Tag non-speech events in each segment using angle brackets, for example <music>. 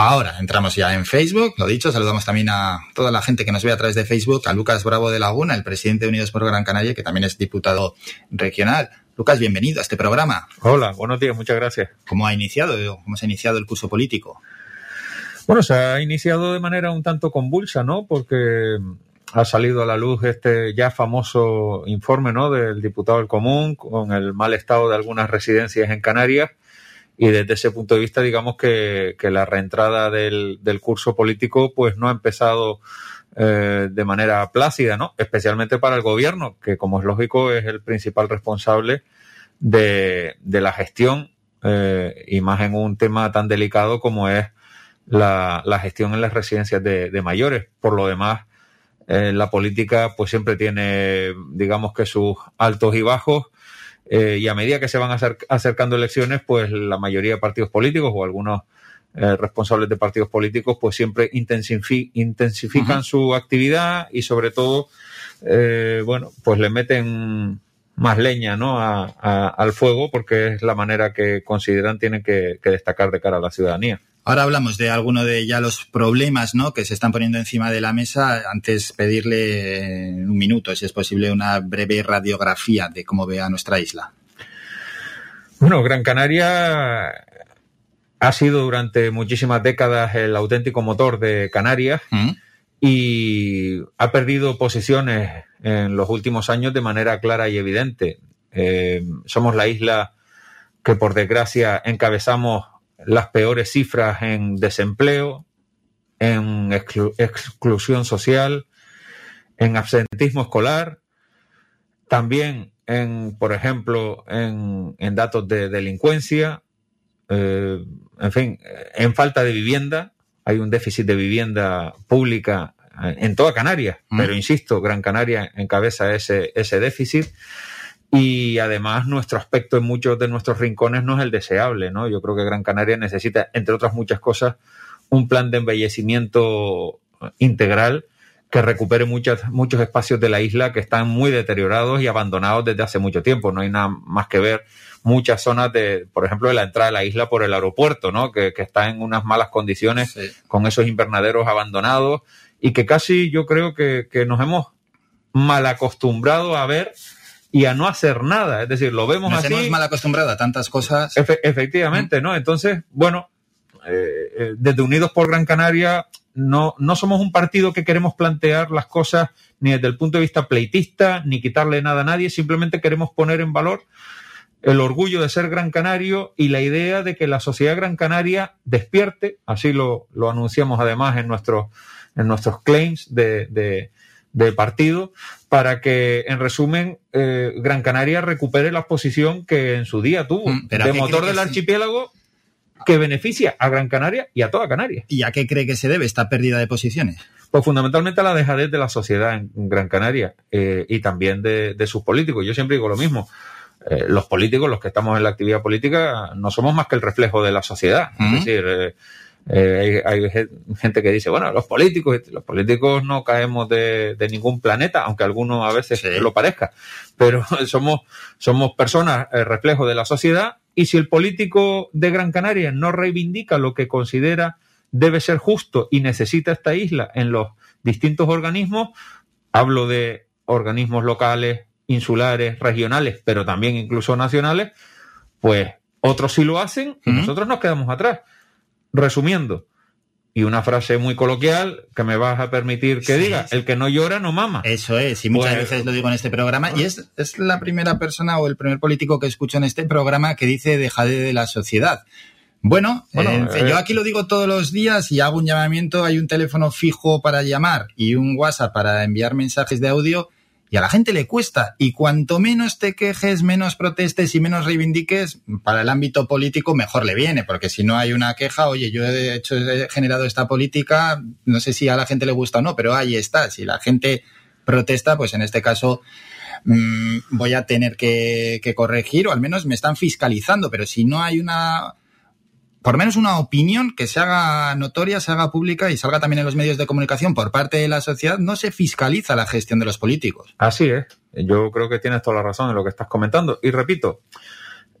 Ahora entramos ya en Facebook, lo dicho, saludamos también a toda la gente que nos ve a través de Facebook, a Lucas Bravo de Laguna, el presidente de Unidos por Gran Canaria, que también es diputado regional. Lucas, bienvenido a este programa. Hola, buenos días, muchas gracias. ¿Cómo ha iniciado, cómo se ha iniciado el curso político? Bueno, se ha iniciado de manera un tanto convulsa, ¿no? Porque ha salido a la luz este ya famoso informe, ¿no? Del diputado del común con el mal estado de algunas residencias en Canarias y desde ese punto de vista, digamos que, la reentrada del, curso político pues no ha empezado eh, de manera plácida, ¿no? Especialmente para el gobierno, que como es lógico es el principal responsable de, la gestión eh, y más en un tema tan delicado como es la, gestión en las residencias de, mayores. Por lo demás, eh, la política pues siempre tiene, digamos que sus altos y bajos eh, y a medida que se van acercando elecciones, pues la mayoría de partidos políticos o algunos eh, responsables de partidos políticos, pues siempre intensifican su actividad y sobre todo, eh, bueno, pues le meten más leña ¿no? al fuego porque es la manera que consideran tienen que destacar de cara a la ciudadanía. Ahora hablamos de alguno de ya los problemas ¿no? que se están poniendo encima de la mesa. Antes pedirle en un minuto, si es posible, una breve radiografía de cómo ve a nuestra isla. Bueno, Gran Canaria ha sido durante muchísimas décadas el auténtico motor de Canarias mm. y ha perdido posiciones en los últimos años de manera clara y evidente. Eh, somos la isla que por desgracia encabezamos las peores cifras en desempleo, en exclusión social, en absentismo escolar, también en, por ejemplo, en, datos de delincuencia, eh, en fin, en falta de vivienda. Hay un déficit de vivienda pública en toda Canarias, mm. pero insisto, Gran Canaria encabeza ese, ese déficit y además nuestro aspecto en muchos de nuestros rincones no es el deseable, ¿no? Yo creo que Gran Canaria necesita, entre otras muchas cosas, un plan de embellecimiento integral que recupere muchos muchos espacios de la isla que están muy deteriorados y abandonados desde hace mucho tiempo. No hay nada más que ver muchas zonas de, por ejemplo, de la entrada a la isla por el aeropuerto, ¿no? Que, que está en unas malas condiciones con esos invernaderos abandonados y que casi yo creo que, que nos hemos mal acostumbrado a ver y a no hacer nada. Es decir, lo vemos Nos así. Hemos mal acostumbrado a tantas cosas. efectivamente, ¿no? Entonces, bueno, eh, eh, desde Unidos por Gran Canaria no, no somos un partido que queremos plantear las cosas ni desde el punto de vista pleitista, ni quitarle nada a nadie, simplemente queremos poner en valor el orgullo de ser gran canario y la idea de que la sociedad gran canaria despierte, así lo, lo anunciamos además en nuestros, en nuestros claims de, de, de partido, para que, en resumen, eh, Gran Canaria recupere la posición que en su día tuvo mm, de motor del archipiélago que beneficia a Gran Canaria y a toda Canaria. ¿Y a qué cree que se debe esta pérdida de posiciones? Pues fundamentalmente a la dejadez de la sociedad en Gran Canaria eh, y también de, sus políticos. Yo siempre digo lo mismo. Eh, los políticos, los que estamos en la actividad política, no somos más que el reflejo de la sociedad. Es decir, eh, hay, gente que dice, bueno, los políticos, los políticos no caemos de, ningún planeta, aunque algunos a veces lo parezca, pero <laughs> somos, somos personas eh, reflejo de la sociedad y si el político de Gran Canaria no reivindica lo que considera debe ser justo y necesita esta isla en los distintos organismos, hablo de organismos locales, insulares, regionales, pero también incluso nacionales, pues otros sí lo hacen y nosotros nos quedamos atrás. Resumiendo, y una frase muy coloquial que me vas a permitir que diga, el que no llora no mama. Eso es, y muchas pues, veces lo digo en este programa, y es, es la primera persona o el primer político que escucho en este programa que dice dejade de la sociedad. Bueno, bueno yo eh, aquí lo digo todos los días y hago un llamamiento, hay un teléfono fijo para llamar y un WhatsApp para enviar mensajes de audio y a la gente le cuesta. Y cuanto menos te quejes, menos protestes y menos reivindiques, para el ámbito político mejor le viene, porque si no hay una queja, oye, yo he hecho, he generado esta política, no sé si a la gente le gusta o no, pero ahí está. Si la gente protesta, pues en este caso mm, voy a tener que, que corregir, o al menos me están fiscalizando, pero si no hay una por menos una opinión que se haga notoria, se haga pública y salga también en los medios de comunicación por parte de la sociedad, no se fiscaliza la gestión de los políticos. Así es. Yo creo que tienes toda la razón en lo que estás comentando. Y repito,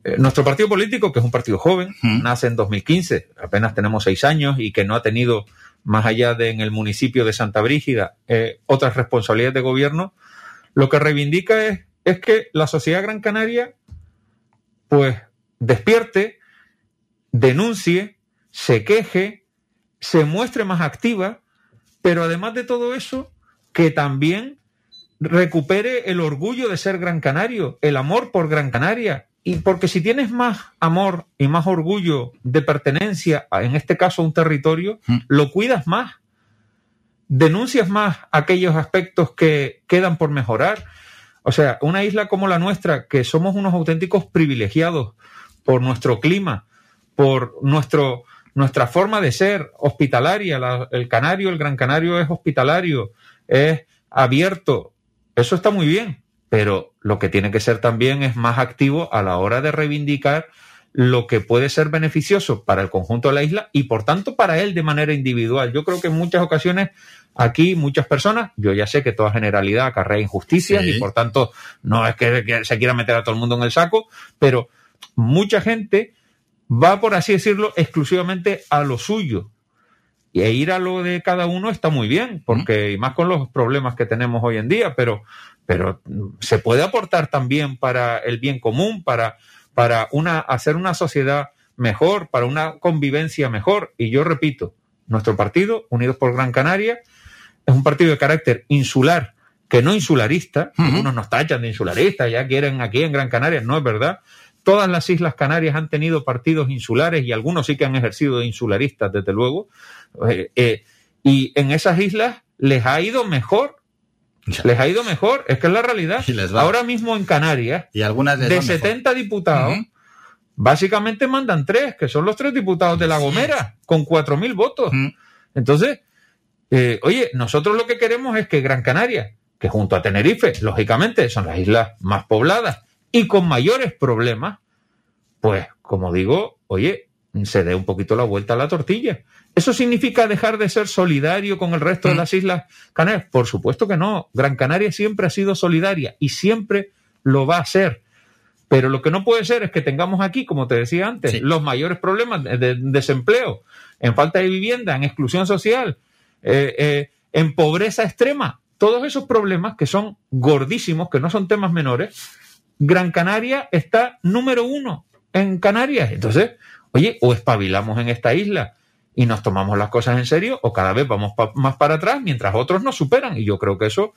Eh, nuestro partido político, que es un partido joven, nace en 2015, apenas tenemos seis años y que no ha tenido, más allá de en el municipio de Santa Brígida, eh, otras responsabilidades de gobierno, lo que reivindica es, es que la sociedad gran canaria, pues, despierte, denuncie, se queje, se muestre más activa, pero además de todo eso, que también recupere el orgullo de ser Gran Canario, el amor por Gran Canaria. Y porque si tienes más amor y más orgullo de pertenencia, en este caso a un territorio, mm. lo cuidas más, denuncias más aquellos aspectos que quedan por mejorar. O sea, una isla como la nuestra, que somos unos auténticos privilegiados por nuestro clima, por nuestro, nuestra forma de ser hospitalaria, el canario, el gran canario es hospitalario, es abierto, eso está muy bien, pero lo que tiene que ser también es más activo a la hora de reivindicar lo que puede ser beneficioso para el conjunto de la isla y por tanto para él de manera individual. Yo creo que en muchas ocasiones aquí muchas personas, yo ya sé que toda generalidad acarrea injusticias y por tanto no es que, se quiera meter a todo el mundo en el saco, pero mucha gente va, por así decirlo, exclusivamente a lo suyo. Y e ir a lo de cada uno está muy bien, porque y más con los problemas que tenemos hoy en día, pero, pero se puede aportar también para el bien común, para, para una, hacer una sociedad mejor, para una convivencia mejor. Y yo repito, nuestro partido, Unidos por Gran Canaria, es un partido de carácter insular, que no insularista. Algunos nos tachan de insularistas, ya quieren aquí en Gran Canaria, no es verdad. Todas las Islas Canarias han tenido partidos insulares y algunos sí que han ejercido de insularistas, desde luego. Eh, eh, y en esas islas les ha ido mejor. Les ha ido mejor, es que es la realidad. Ahora mismo en Canarias, y algunas de 70 diputados, básicamente mandan tres, que son los tres diputados de La Gomera, con 4.000 votos. Entonces, eh, oye, nosotros lo que queremos es que Gran Canaria, que junto a Tenerife, lógicamente, son las islas más pobladas y con mayores problemas, pues, como digo, oye, se dé un poquito la vuelta a la tortilla. ¿Eso significa dejar de ser solidario con el resto de mm. las Islas Canarias? Por supuesto que no. Gran Canaria siempre ha sido solidaria y siempre lo va a ser. Pero lo que no puede ser es que tengamos aquí, como te decía antes, los mayores problemas de, desempleo, en falta de vivienda, en exclusión social, eh, eh, en pobreza extrema. Todos esos problemas que son gordísimos, que no son temas menores, Gran Canaria está número uno en Canarias. Entonces, oye, o espabilamos en esta isla y nos tomamos las cosas en serio, o cada vez vamos más para atrás mientras otros nos superan. Y yo creo que eso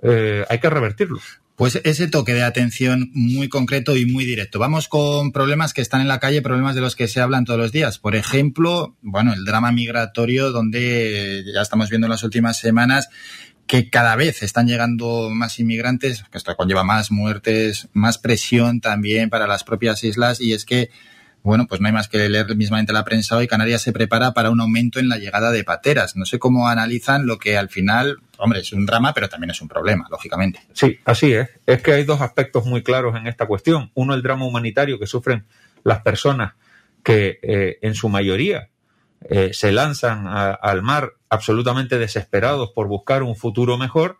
eh, hay que revertirlo. Pues ese toque de atención muy concreto y muy directo. Vamos con problemas que están en la calle, problemas de los que se hablan todos los días. Por ejemplo, bueno, el drama migratorio, donde ya estamos viendo en las últimas semanas que cada vez están llegando más inmigrantes, que esto conlleva más muertes, más presión también para las propias islas y es que bueno, pues no hay más que leer mismamente la prensa hoy. Canarias se prepara para un aumento en la llegada de pateras. No sé cómo analizan lo que al final, hombre, es un drama, pero también es un problema, lógicamente. Sí, así es. Es que hay dos aspectos muy claros en esta cuestión. Uno, el drama humanitario que sufren las personas que eh, en su mayoría eh, se lanzan al mar absolutamente desesperados por buscar un futuro mejor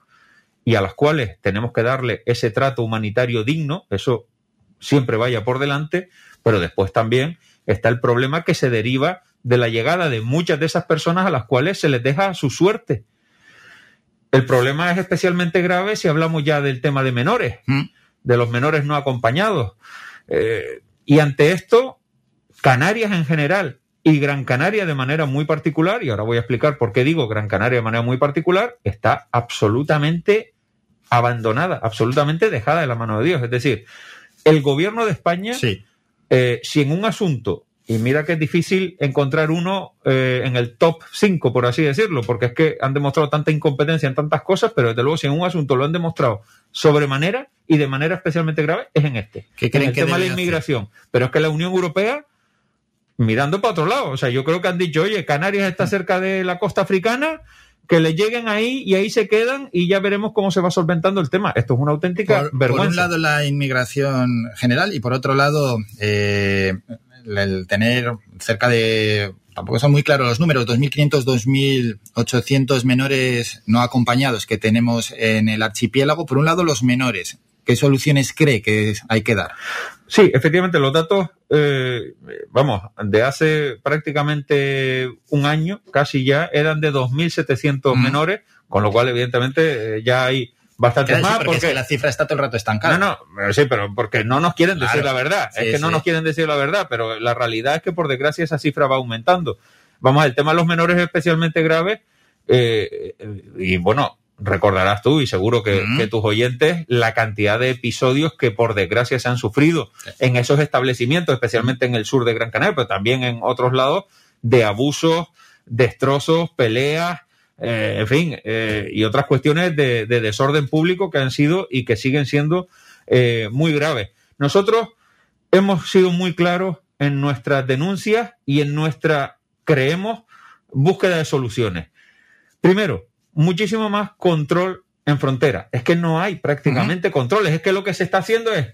y a las cuales tenemos que darle ese trato humanitario digno, eso siempre vaya por delante, pero después también está el problema que se deriva de la llegada de muchas de esas personas a las cuales se les deja su suerte. El problema es especialmente grave si hablamos ya del tema de menores, mm. de los menores no acompañados. Eh, y ante esto, Canarias en general y Gran Canaria de manera muy particular, y ahora voy a explicar por qué digo Gran Canaria de manera muy particular, está absolutamente abandonada, absolutamente dejada de la mano de Dios. Es decir, el gobierno de España, eh, si en un asunto, y mira que es difícil encontrar uno eh, en el top 5, por así decirlo, porque es que han demostrado tanta incompetencia en tantas cosas, pero desde luego si en un asunto lo han demostrado sobremanera y de manera especialmente grave, es en este, en el tema de la inmigración. Pero es que la Unión Europea mirando para otro lado. O sea, yo creo que han dicho, oye, Canarias está cerca de la costa africana, que le lleguen ahí y ahí se quedan y ya veremos cómo se va solventando el tema. Esto es una auténtica vergüenza. Por un lado la inmigración general y por otro lado eh, el tener cerca de, tampoco son muy claros los números, 2.500, 2.800 menores no acompañados que tenemos en el archipiélago. Por un lado los menores ¿Qué soluciones cree que hay que dar? Sí, efectivamente, los datos, eh, vamos, de hace prácticamente un año, casi ya, eran de 2.700 menores, con lo cual, evidentemente, eh, ya hay bastante más. porque, la cifra está todo el rato estancada. No, no, sí, pero porque no nos quieren decir la verdad. es que no nos quieren decir la verdad, pero la realidad es que, por desgracia, esa cifra va aumentando. Vamos, el tema de los menores es especialmente grave. Eh, y bueno, recordarás tú y seguro que, tus oyentes la cantidad de episodios que por desgracia se han sufrido en esos establecimientos, especialmente en el sur de Gran Canaria, pero también en otros lados, de abusos, destrozos, peleas, eh, en fin, eh, y otras cuestiones de, desorden público que han sido y que siguen siendo eh, muy graves. Nosotros hemos sido muy claros en nuestras denuncias y en nuestra, creemos, búsqueda de soluciones. Primero, muchísimo más control en frontera. Es que no hay prácticamente controles. Es que lo que se está haciendo es,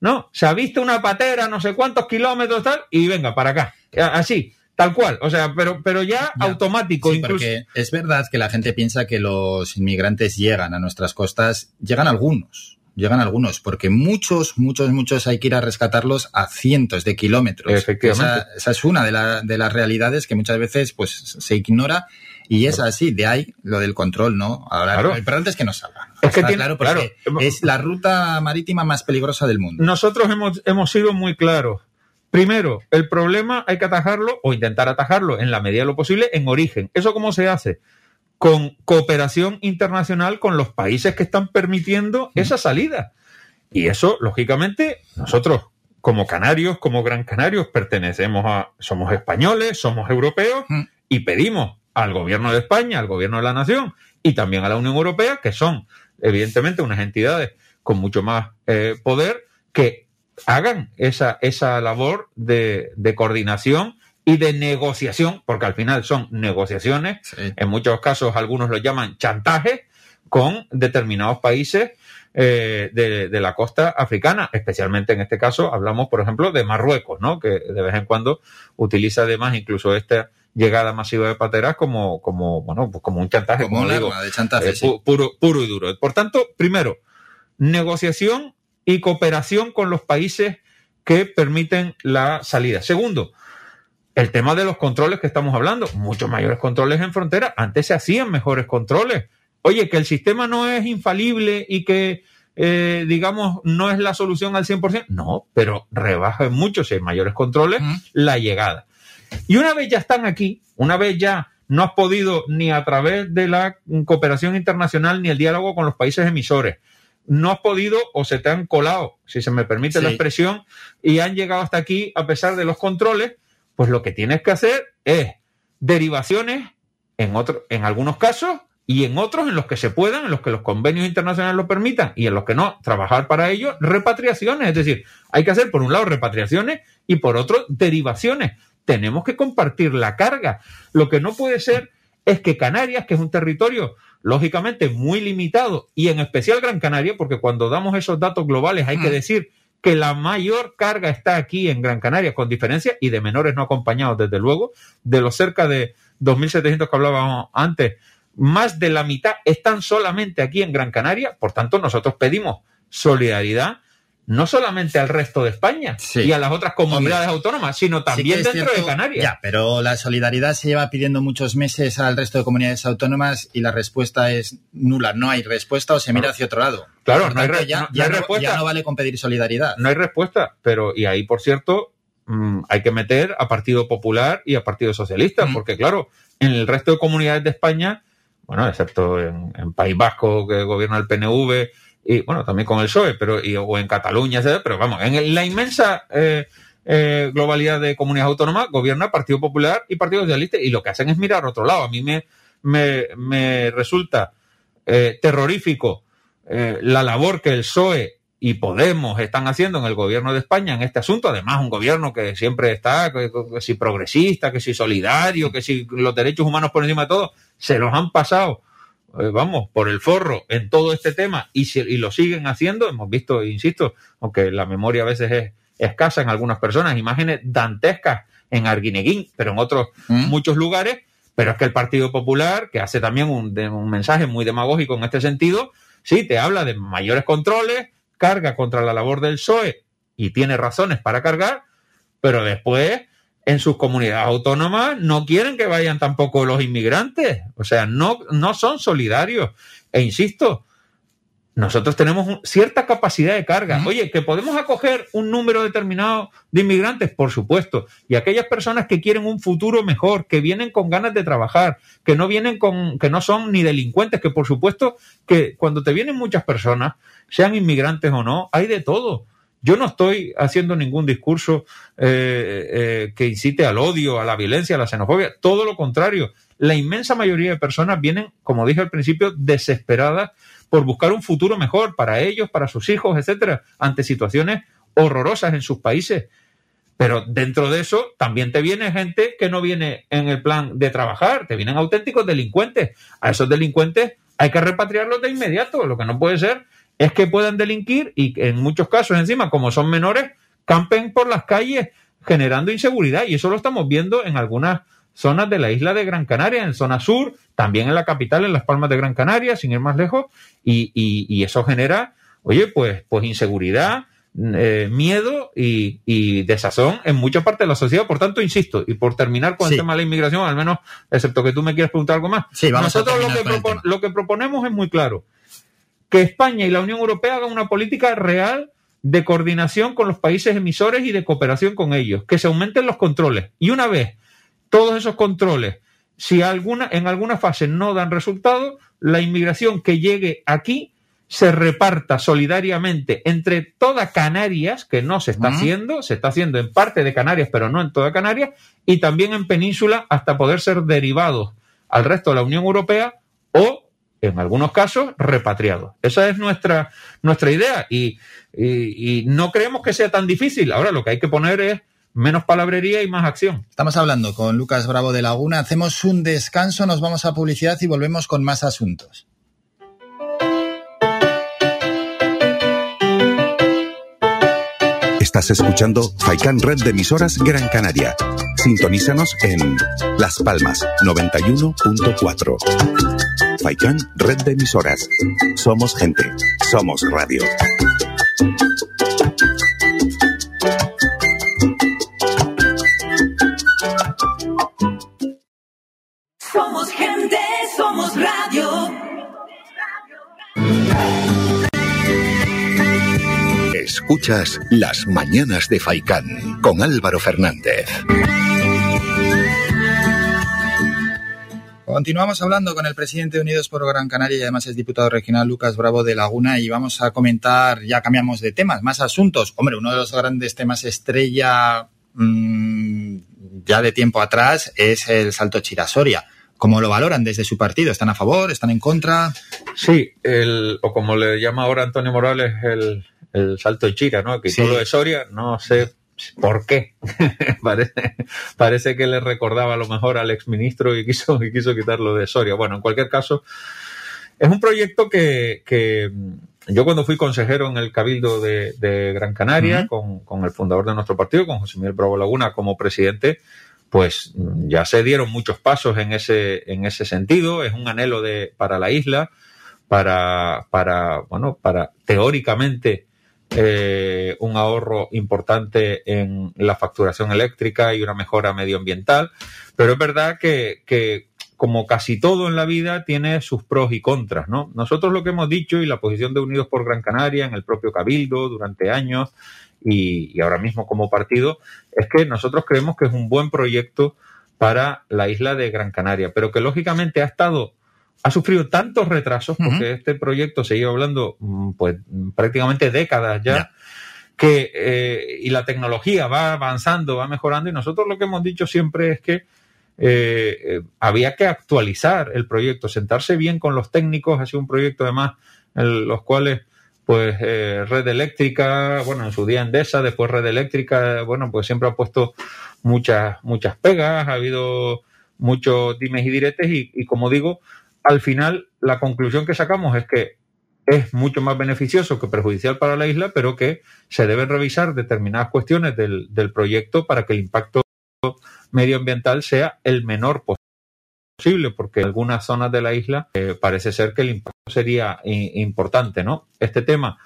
no, se ha visto una patera, no sé cuántos kilómetros, tal, y venga, para acá. Así, tal cual. O sea, pero, pero ya, automático. Sí, porque es verdad que la gente piensa que los inmigrantes llegan a nuestras costas, llegan algunos. Llegan algunos, porque muchos, muchos, muchos hay que ir a rescatarlos a cientos de kilómetros. Efectivamente. Esa, es una de, de las realidades que muchas veces pues, se ignora y es así, de ahí lo del control, ¿no? Ahora, claro. el importante es que no salga. Es que tiene, claro, claro, es la ruta marítima más peligrosa del mundo. Nosotros hemos, hemos sido muy claros. Primero, el problema hay que atajarlo o intentar atajarlo en la medida de lo posible en origen. ¿Eso cómo se hace? Con cooperación internacional con los países que están permitiendo esa salida. Y eso, lógicamente, nosotros como canarios, como gran canarios, pertenecemos a, somos españoles, somos europeos y pedimos al gobierno de España, al gobierno de la nación y también a la Unión Europea, que son evidentemente unas entidades con mucho más eh, poder, que hagan esa, esa labor de, coordinación y de negociación, porque al final son negociaciones, en muchos casos algunos lo llaman chantaje, con determinados países eh, de, de, la costa africana, especialmente en este caso hablamos, por ejemplo, de Marruecos, ¿no? que de vez en cuando utiliza además incluso esta llegada masiva de pateras como, como, bueno, pues como un chantaje, como, un digo, de chantaje, eh, puro, puro y duro. Por tanto, primero, negociación y cooperación con los países que permiten la salida. Segundo, el tema de los controles que estamos hablando, muchos mayores controles en frontera. Antes se hacían mejores controles. Oye, que el sistema no es infalible y que, eh, digamos, no es la solución al 100%. No, pero rebaja mucho, si hay mayores controles, la llegada. Y una vez ya están aquí, una vez ya no has podido ni a través de la cooperación internacional ni el diálogo con los países emisores, no has podido o se te han colado, si se me permite la expresión, y han llegado hasta aquí a pesar de los controles, pues lo que tienes que hacer es derivaciones en, otro, en algunos casos y en otros en los que se puedan, en los que los convenios internacionales lo permitan y en los que no, trabajar para ello, repatriaciones. Es decir, hay que hacer por un lado repatriaciones y por otro derivaciones tenemos que compartir la carga. Lo que no puede ser es que Canarias, que es un territorio lógicamente muy limitado, y en especial Gran Canaria, porque cuando damos esos datos globales hay que decir que la mayor carga está aquí en Gran Canaria, con diferencia, y de menores no acompañados, desde luego, de los cerca de 2.700 que hablábamos antes, más de la mitad están solamente aquí en Gran Canaria, por tanto nosotros pedimos solidaridad no solamente al resto de España y a las otras comunidades autónomas, sino también dentro de Canarias. Ya, pero la solidaridad se lleva pidiendo muchos meses al resto de comunidades autónomas y la respuesta es nula. No hay respuesta o se mira hacia otro lado. Claro, no hay, ya, respuesta. ya no vale con pedir solidaridad. No hay respuesta, pero y ahí, por cierto, mm, hay que meter a Partido Popular y a Partido Socialista, mm. porque claro, en el resto de comunidades de España, bueno, excepto en, en País Vasco, que gobierna el PNV, y bueno, también con el PSOE, pero, y, o en Cataluña, pero vamos, en la inmensa eh, eh, globalidad de comunidades autónomas gobierna Partido Popular y Partido Socialista y lo que hacen es mirar a otro lado. A mí me, me, resulta eh, terrorífico la labor que el PSOE y Podemos están haciendo en el gobierno de España en este asunto. Además, un gobierno que siempre está, que, si progresista, que si solidario, que si los derechos humanos por encima de todo, se los han pasado eh, vamos, por el forro en todo este tema y, y lo siguen haciendo. Hemos visto, insisto, aunque la memoria a veces es escasa en algunas personas, imágenes dantescas en Arguineguín, pero en otros ¿Mm? muchos lugares. Pero es que el Partido Popular, que hace también un, un mensaje muy demagógico en este sentido, sí, te habla de mayores controles, carga contra la labor del PSOE y tiene razones para cargar, pero después en sus comunidades autónomas no quieren que vayan tampoco los inmigrantes, o sea, no, no son solidarios. E insisto, nosotros tenemos cierta capacidad de carga. Oye, que podemos acoger un número determinado de inmigrantes, por supuesto. Y aquellas personas que quieren un futuro mejor, que vienen con ganas de trabajar, que no vienen con, que no son ni delincuentes, que por supuesto que cuando te vienen muchas personas, sean inmigrantes o no, hay de todo. Yo no estoy haciendo ningún discurso eh, eh, que incite al odio, a la violencia, a la xenofobia. Todo lo contrario. La inmensa mayoría de personas vienen, como dije al principio, desesperadas por buscar un futuro mejor para ellos, para sus hijos, etcétera, ante situaciones horrorosas en sus países. Pero dentro de eso también te viene gente que no viene en el plan de trabajar, te vienen auténticos delincuentes. A esos delincuentes hay que repatriarlos de inmediato. Lo que no puede ser es que puedan delinquir y en muchos casos encima, como son menores, campen por las calles generando inseguridad. Y eso lo estamos viendo en algunas zonas de la isla de Gran Canaria, en zona sur, también en la capital, en Las Palmas de Gran Canaria, sin ir más lejos, y, y, eso genera, oye, pues, pues inseguridad, eh, miedo y, desazón en mucha parte de la sociedad. Por tanto, insisto, y por terminar con el tema de la inmigración, al menos, excepto que tú me quieras preguntar algo más, nosotros lo que, lo que proponemos es muy claro, que España y la Unión Europea hagan una política real de coordinación con los países emisores y de cooperación con ellos, que se aumenten los controles. Y una vez todos esos controles, si alguna, en alguna fase no dan resultado, la inmigración que llegue aquí se reparta solidariamente entre toda Canarias, que no se está haciendo, se está haciendo en parte de Canarias, pero no en toda Canarias, y también en península hasta poder ser derivados al resto de la Unión Europea en algunos casos, repatriados. Esa es nuestra, nuestra idea y, y no creemos que sea tan difícil. Ahora lo que hay que poner es menos palabrería y más acción. Estamos hablando con Lucas Bravo de Laguna. Hacemos un descanso, nos vamos a publicidad y volvemos con más asuntos. Estás escuchando Faikan Red de emisoras Gran Canaria. Sintonízanos en Las Palmas 91.4. Faikan Red de emisoras. Somos gente. Somos radio. Escuchas Las Mañanas de Faicán con Álvaro Fernández. Continuamos hablando con el presidente de Unidos por Gran Canaria y además es diputado regional Lucas Bravo de Laguna y vamos a comentar, ya cambiamos de temas, más asuntos. Hombre, uno de los grandes temas estrella mm, ya de tiempo atrás es el salto Chirasoria. ¿Cómo lo valoran desde su partido? ¿Están a favor? ¿Están en contra? Sí, el, o como le llama ahora Antonio Morales, el, el salto de Chira, ¿no? Que todo de Soria, no sé por qué. <laughs> parece, parece que le recordaba a lo mejor al exministro y quiso, y quiso quitarlo de Soria. Bueno, en cualquier caso, es un proyecto que, que yo cuando fui consejero en el Cabildo de, Gran Canaria, con, con, el fundador de nuestro partido, con José Miguel Bravo Laguna como presidente, pues ya se dieron muchos pasos en ese, en ese sentido. Es un anhelo de, para la isla, para, para, bueno, para teóricamente eh, un ahorro importante en la facturación eléctrica y una mejora medioambiental, pero es verdad que, como casi todo en la vida tiene sus pros y contras, ¿no? Nosotros lo que hemos dicho y la posición de Unidos por Gran Canaria en el propio Cabildo durante años y ahora mismo como partido es que nosotros creemos que es un buen proyecto para la isla de Gran Canaria, pero que lógicamente ha estado ha sufrido tantos retrasos, porque este proyecto se lleva hablando mm, pues prácticamente décadas ya, que eh, y la tecnología va avanzando, va mejorando, y nosotros lo que hemos dicho siempre es que eh, eh, había que actualizar el proyecto, sentarse bien con los técnicos, ha sido un proyecto además en los cuales pues red eléctrica, bueno, en su día Endesa, después red eléctrica, bueno, pues siempre ha puesto muchas, muchas pegas, ha habido muchos dimes y diretes y, y como digo, al final la conclusión que sacamos es que es mucho más beneficioso que perjudicial para la isla, pero que se deben revisar determinadas cuestiones del, proyecto para que el impacto medioambiental sea el menor posible, porque en algunas zonas de la isla eh, parece ser que el impacto sería importante, ¿no? Este tema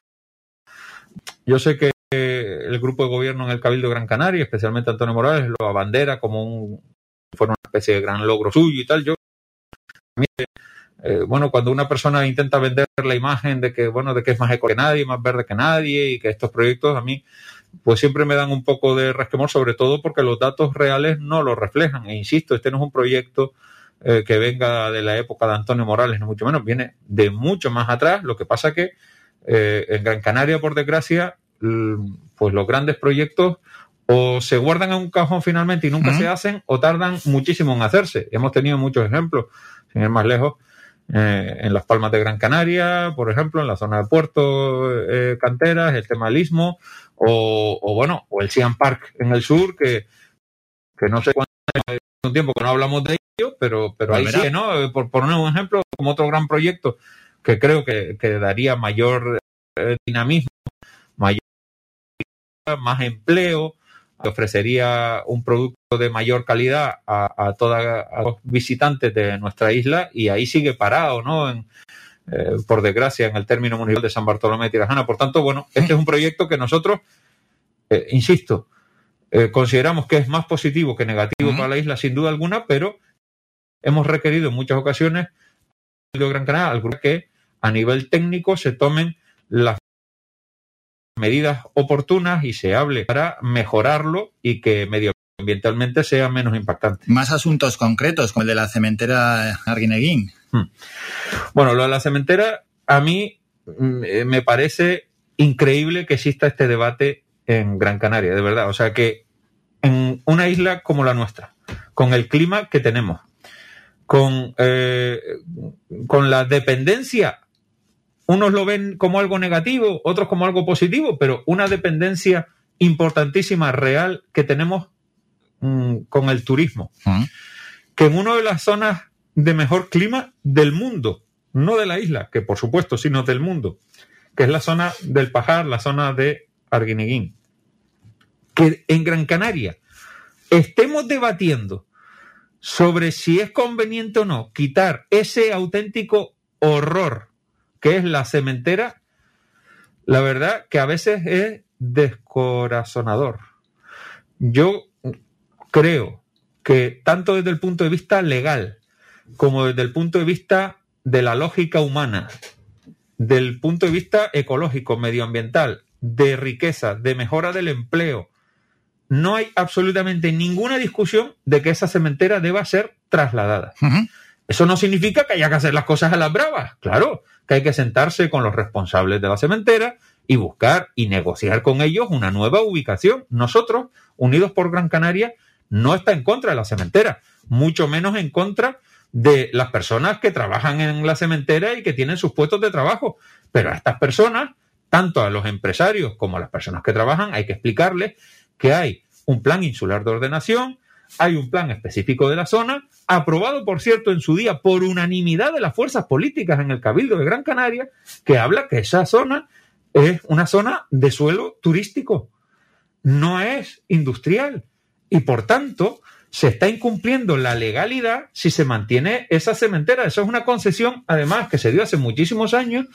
yo sé que el grupo de gobierno en el Cabildo de Gran Canaria, especialmente Antonio Morales, lo abandera como un, fue una especie de gran logro suyo y tal. Yo, eh, bueno, cuando una persona intenta vender la imagen de que, bueno, de que es más eco que nadie, más verde que nadie y que estos proyectos a mí, pues siempre me dan un poco de resquemor, sobre todo porque los datos reales no lo reflejan. E insisto, este no es un proyecto eh, que venga de la época de Antonio Morales, no mucho menos, viene de mucho más atrás. Lo que pasa que eh, en Gran Canaria, por desgracia, pues los grandes proyectos o se guardan en un cajón finalmente y nunca se hacen o tardan muchísimo en hacerse. Hemos tenido muchos ejemplos, sin ir más lejos, eh, en las Palmas de Gran Canaria, por ejemplo, en la zona de Puerto eh, Canteras, el tema del Istmo, o, bueno, o el Siam Park en el sur, que, que no sé cuánto tiempo que no hablamos de ello, pero, pero ahí sí, ¿no? Eh, por poner un ejemplo, como otro gran proyecto que creo que, que daría mayor dinamismo, mayor más empleo, ofrecería un producto de mayor calidad a, a todos los visitantes de nuestra isla y ahí sigue parado, ¿no? En, eh, por desgracia, en el término municipal de San Bartolomé de Tirajana. Por tanto, bueno, este es un proyecto que nosotros, eh, insisto, eh, consideramos que es más positivo que negativo para la isla, sin duda alguna, pero hemos requerido en muchas ocasiones de Gran Canaria al grupo que a nivel técnico se tomen las medidas oportunas y se hable para mejorarlo y que medioambientalmente sea menos impactante. Más asuntos concretos, como el de la cementera Arguineguín. Hmm. Bueno, lo de la cementera, a mí mm, eh, me parece increíble que exista este debate en Gran Canaria, de verdad. O sea que en una isla como la nuestra, con el clima que tenemos, con, eh, con la dependencia unos lo ven como algo negativo, otros como algo positivo, pero una dependencia importantísima, real, que tenemos mm, con el turismo. Que en una de las zonas de mejor clima del mundo, no de la isla, que por supuesto, sino del mundo, que es la zona del Pajar, la zona de Arguineguín. Que en Gran Canaria estemos debatiendo sobre si es conveniente o no quitar ese auténtico horror que es la cementera, la verdad que a veces es descorazonador. Yo creo que tanto desde el punto de vista legal como desde el punto de vista de la lógica humana, del punto de vista ecológico, medioambiental, de riqueza, de mejora del empleo, no hay absolutamente ninguna discusión de que esa cementera deba ser trasladada. Eso no significa que haya que hacer las cosas a las bravas, claro, que hay que sentarse con los responsables de la cementera y buscar y negociar con ellos una nueva ubicación. Nosotros, Unidos por Gran Canaria, no está en contra de la cementera, mucho menos en contra de las personas que trabajan en la cementera y que tienen sus puestos de trabajo. Pero a estas personas, tanto a los empresarios como a las personas que trabajan, hay que explicarles que hay un plan insular de ordenación, hay un plan específico de la zona, aprobado, por cierto, en su día por unanimidad de las fuerzas políticas en el Cabildo de Gran Canaria, que habla que esa zona es una zona de suelo turístico, no es industrial. Y por tanto, se está incumpliendo la legalidad si se mantiene esa cementera. Eso es una concesión, además, que se dio hace muchísimos años,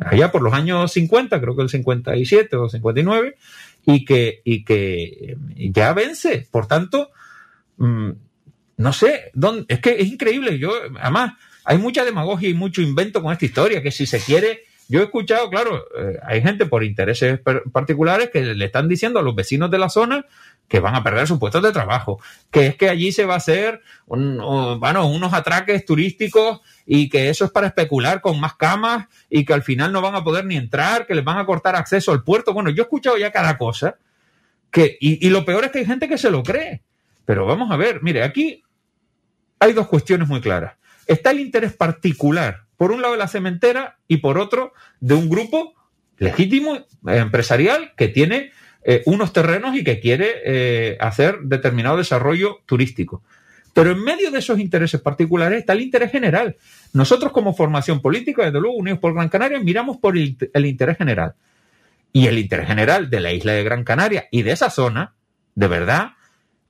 allá por los años 50, creo que el 57 o 59, y que, y que ya vence. Por tanto, Mm, no sé, dónde, es que es increíble. Yo, además, hay mucha demagogia y mucho invento con esta historia, que si se quiere, yo he escuchado, claro, eh, hay gente por intereses particulares que le están diciendo a los vecinos de la zona que van a perder sus puestos de trabajo, que es que allí se va a hacer bueno, unos atraques turísticos y que eso es para especular con más camas y que al final no van a poder ni entrar, que les van a cortar acceso al puerto. Bueno, yo he escuchado ya cada cosa, que, y, y lo peor es que hay gente que se lo cree. Pero vamos a ver, mire, aquí hay dos cuestiones muy claras. Está el interés particular, por un lado de la cementera y por otro de un grupo legítimo, empresarial, que tiene eh, unos terrenos y que quiere eh, hacer determinado desarrollo turístico. Pero en medio de esos intereses particulares está el interés general. Nosotros como formación política, desde luego, Unidos por Gran Canaria, miramos por el, el interés general. Y el interés general de la isla de Gran Canaria y de esa zona, de verdad,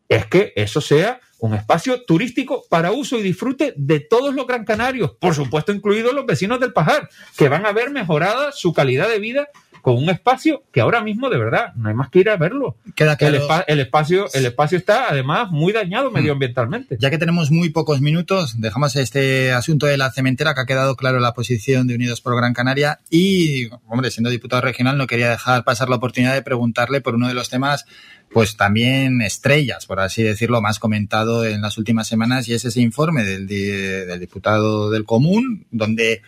es que eso sea un espacio turístico para uso y disfrute de todos los gran canarios, por supuesto incluidos los vecinos del Pajar, que van a ver mejorada su calidad de vida con un espacio que ahora mismo de verdad no hay más que ir a verlo. Queda el, el, espacio, el espacio está además muy dañado mm. medioambientalmente. Ya que tenemos muy pocos minutos, dejamos este asunto de la cementera que ha quedado claro la posición de Unidos por Gran Canaria y, hombre, siendo diputado regional no quería dejar pasar la oportunidad de preguntarle por uno de los temas pues también estrellas, por así decirlo, más comentado en las últimas semanas, y es ese informe del, del diputado del Común, donde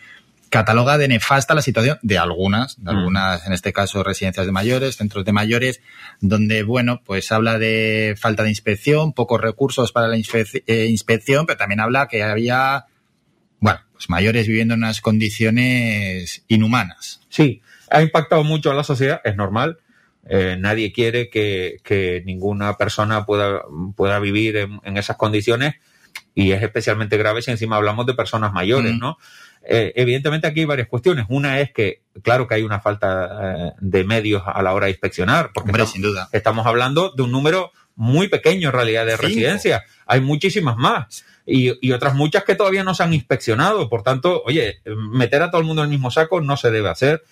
cataloga de nefasta la situación de algunas, de mm. algunas, en este caso, residencias de mayores, centros de mayores, donde, bueno, pues habla de falta de inspección, pocos recursos para la eh, inspección, pero también habla que había, bueno, pues mayores viviendo en unas condiciones inhumanas. Sí, ha impactado mucho a la sociedad, es normal. Eh, nadie quiere que, ninguna persona pueda, pueda vivir en, esas condiciones y es especialmente grave si encima hablamos de personas mayores, mm. ¿no? Eh, evidentemente aquí hay varias cuestiones. Una es que, claro que hay una falta eh, de medios a la hora de inspeccionar, porque estamos, sin duda. estamos hablando de un número muy pequeño en realidad de residencias. Hay muchísimas más. Y, otras muchas que todavía no se han inspeccionado. Por tanto, oye, meter a todo el mundo en el mismo saco no se debe hacer.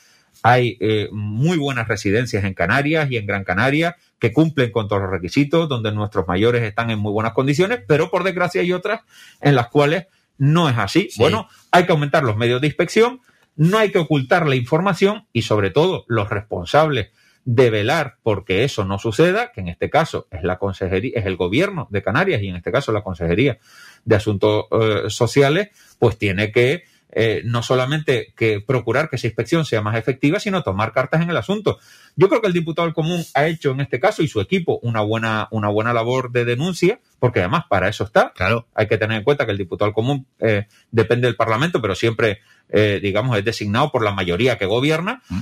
Hay eh, muy buenas residencias en Canarias y en Gran Canaria que cumplen con todos los requisitos, donde nuestros mayores están en muy buenas condiciones, pero por desgracia hay otras en las cuales no es así. Bueno, hay que aumentar los medios de inspección, no hay que ocultar la información y sobre todo los responsables de velar porque eso no suceda, que en este caso es la consejería, es el gobierno de Canarias y en este caso la consejería de asuntos eh, sociales, pues tiene que eh, no solamente que procurar que esa inspección sea más efectiva, sino tomar cartas en el asunto. Yo creo que el diputado del común ha hecho en este caso y su equipo una buena, una buena labor de denuncia, porque además para eso está. Claro. Hay que tener en cuenta que el diputado del común eh, depende del Parlamento, pero siempre, eh, digamos, es designado por la mayoría que gobierna. Mm.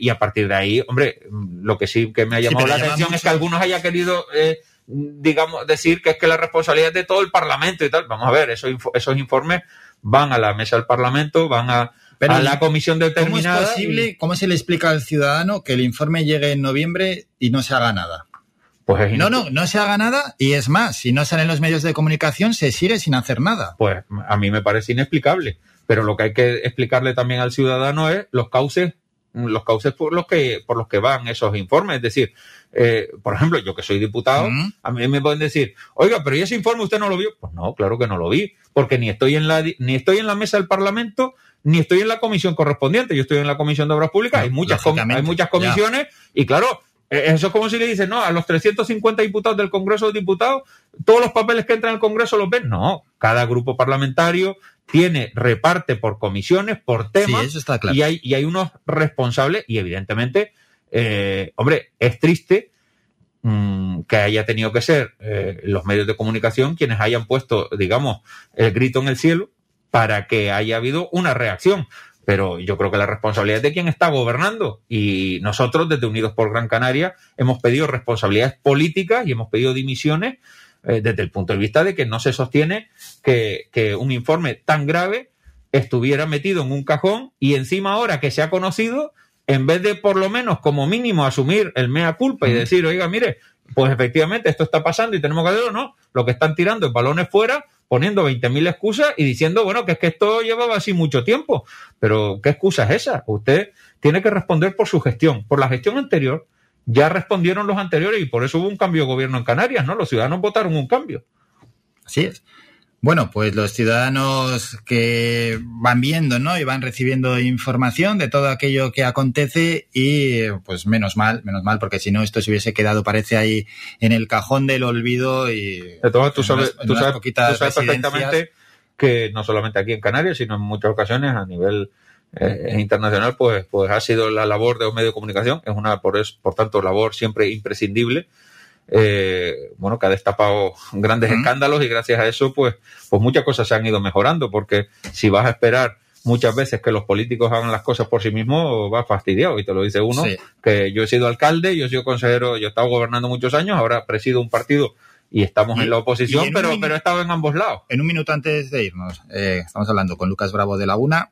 y a partir de ahí, hombre, lo que sí que me ha llamado la atención es que algunos haya querido digamos, decir que es que la responsabilidad es de todo el Parlamento y tal. Vamos a ver, esos, esos informes van a la mesa del Parlamento, van a, la comisión determinada. ¿Cómo es posible, cómo se le explica al ciudadano que el informe llegue en noviembre y no se haga nada? Pues no, no, no se haga nada y es más, si no salen los medios de comunicación se sigue sin hacer nada. Pues a mí me parece inexplicable, pero lo que hay que explicarle también al ciudadano es los cauces los cauces por los que por los que van esos informes, es decir, eh, por ejemplo, yo que soy diputado, a mí me pueden decir, oiga, pero ¿y ese informe usted no lo vio? Pues no, claro que no lo vi, porque ni estoy en la, ni estoy en la mesa del Parlamento, ni estoy en la comisión correspondiente, yo estoy en la Comisión de Obras Públicas, hay muchas, hay muchas comisiones, y claro, eh, eso es como si le dicen, no, a los 350 diputados del Congreso de Diputados, todos los papeles que entran al Congreso los ven. No, cada grupo parlamentario tiene, reparte por comisiones, por temas, y, hay, y hay unos responsables, y evidentemente eh, hombre, es triste mm, que haya tenido que ser eh, los medios de comunicación quienes hayan puesto, digamos, el grito en el cielo para que haya habido una reacción. Pero yo creo que la responsabilidad es de quien está gobernando. Y nosotros, desde Unidos por Gran Canaria, hemos pedido responsabilidades políticas y hemos pedido dimisiones eh, desde el punto de vista de que no se sostiene que, que un informe tan grave estuviera metido en un cajón y encima ahora que se ha conocido en vez de por lo menos como mínimo asumir el mea culpa y decir, oiga, mire, pues efectivamente esto está pasando y tenemos que hacerlo, no, lo que están tirando es balones fuera, poniendo 20.000 excusas y diciendo, bueno, que es que esto llevaba así mucho tiempo. Pero, ¿qué excusa es esa? Usted tiene que responder por su gestión. Por la gestión anterior, ya respondieron los anteriores y por eso hubo un cambio de gobierno en Canarias, ¿no? Los ciudadanos votaron un cambio. Así es. Bueno, pues los ciudadanos que van viendo, ¿no? Y van recibiendo información de todo aquello que acontece y pues menos mal, menos mal, porque si no esto se hubiese quedado, parece ahí en el cajón del olvido y... De todo, tú sabes, tú sabes, perfectamente que no solamente aquí en Canarias, sino en muchas ocasiones a nivel eh, internacional, pues, pues ha sido la labor de un medio de comunicación, es una, por, es, por tanto, labor siempre imprescindible eh, bueno, que ha destapado grandes escándalos y gracias a eso, pues, pues muchas cosas se han ido mejorando, porque si vas a esperar muchas veces que los políticos hagan las cosas por sí mismos, va fastidiado, y te lo dice uno, que yo he sido alcalde, yo he sido consejero, yo he estado gobernando muchos años, ahora presido un partido y estamos en la oposición, pero, pero he estado en ambos lados. En un minuto antes de irnos, eh, estamos hablando con Lucas Bravo de Laguna,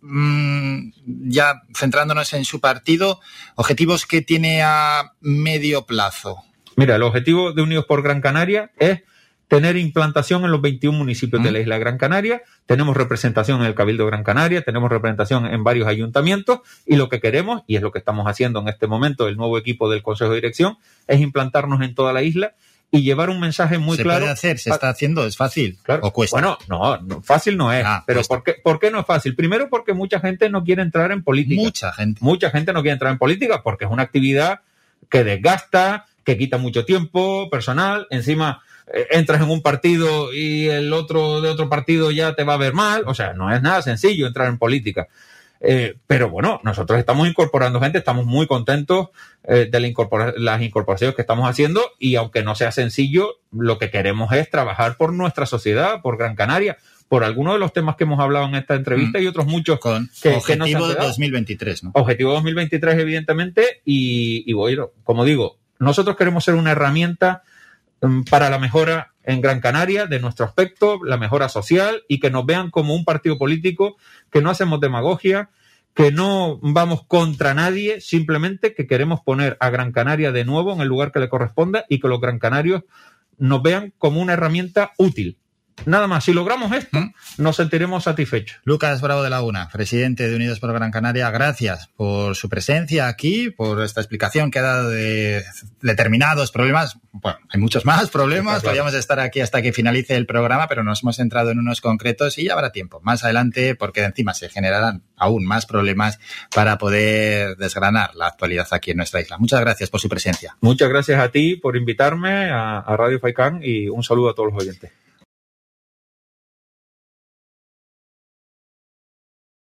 mm, ya centrándonos en su partido, objetivos que tiene a medio plazo. Mira, el objetivo de Unidos por Gran Canaria es tener implantación en los 21 municipios de la isla Gran Canaria, tenemos representación en el Cabildo Gran Canaria, tenemos representación en varios ayuntamientos y lo que queremos, y es lo que estamos haciendo en este momento, el nuevo equipo del Consejo de Dirección, es implantarnos en toda la isla y llevar un mensaje muy claro. Se puede hacer, se está haciendo, es fácil. Claro. ¿O cuesta? Bueno, no, fácil no es. Ah, pero ¿por qué, ¿por qué no es fácil? Primero porque mucha gente no quiere entrar en política. Mucha gente. Mucha gente no quiere entrar en política porque es una actividad que desgasta, que quita mucho tiempo personal, encima eh, entras en un partido y el otro de otro partido ya te va a ver mal, o sea, no es nada sencillo entrar en política. Eh, pero bueno, nosotros estamos incorporando gente, estamos muy contentos eh, de las incorporaciones que estamos haciendo y aunque no sea sencillo, lo que queremos es trabajar por nuestra sociedad, por Gran Canaria, por algunos de los temas que hemos hablado en esta entrevista mm. y otros muchos. Con objetivo de 2023, ¿no? Objetivo 2023, evidentemente, y, y bueno, como digo, nosotros queremos ser una herramienta mm, para la mejora en Gran Canaria de nuestro aspecto, la mejora social y que nos vean como un partido político que no hacemos demagogia, que no vamos contra nadie, simplemente que queremos poner a Gran Canaria de nuevo en el lugar que le corresponda y que los gran canarios nos vean como una herramienta útil Nada más, si logramos esto, ¿Mm? nos sentiremos satisfechos. Lucas Bravo de la Una, presidente de Unidos por Gran Canaria, gracias por su presencia aquí, por esta explicación que ha dado de determinados problemas. Bueno, hay muchos más problemas, podríamos estar aquí hasta que finalice el programa, pero nos hemos centrado en unos concretos y ya habrá tiempo más adelante porque encima se generarán aún más problemas para poder desgranar la actualidad aquí en nuestra isla. Muchas gracias por su presencia. Muchas gracias a ti por invitarme a, a Radio Faicán y un saludo a todos los oyentes.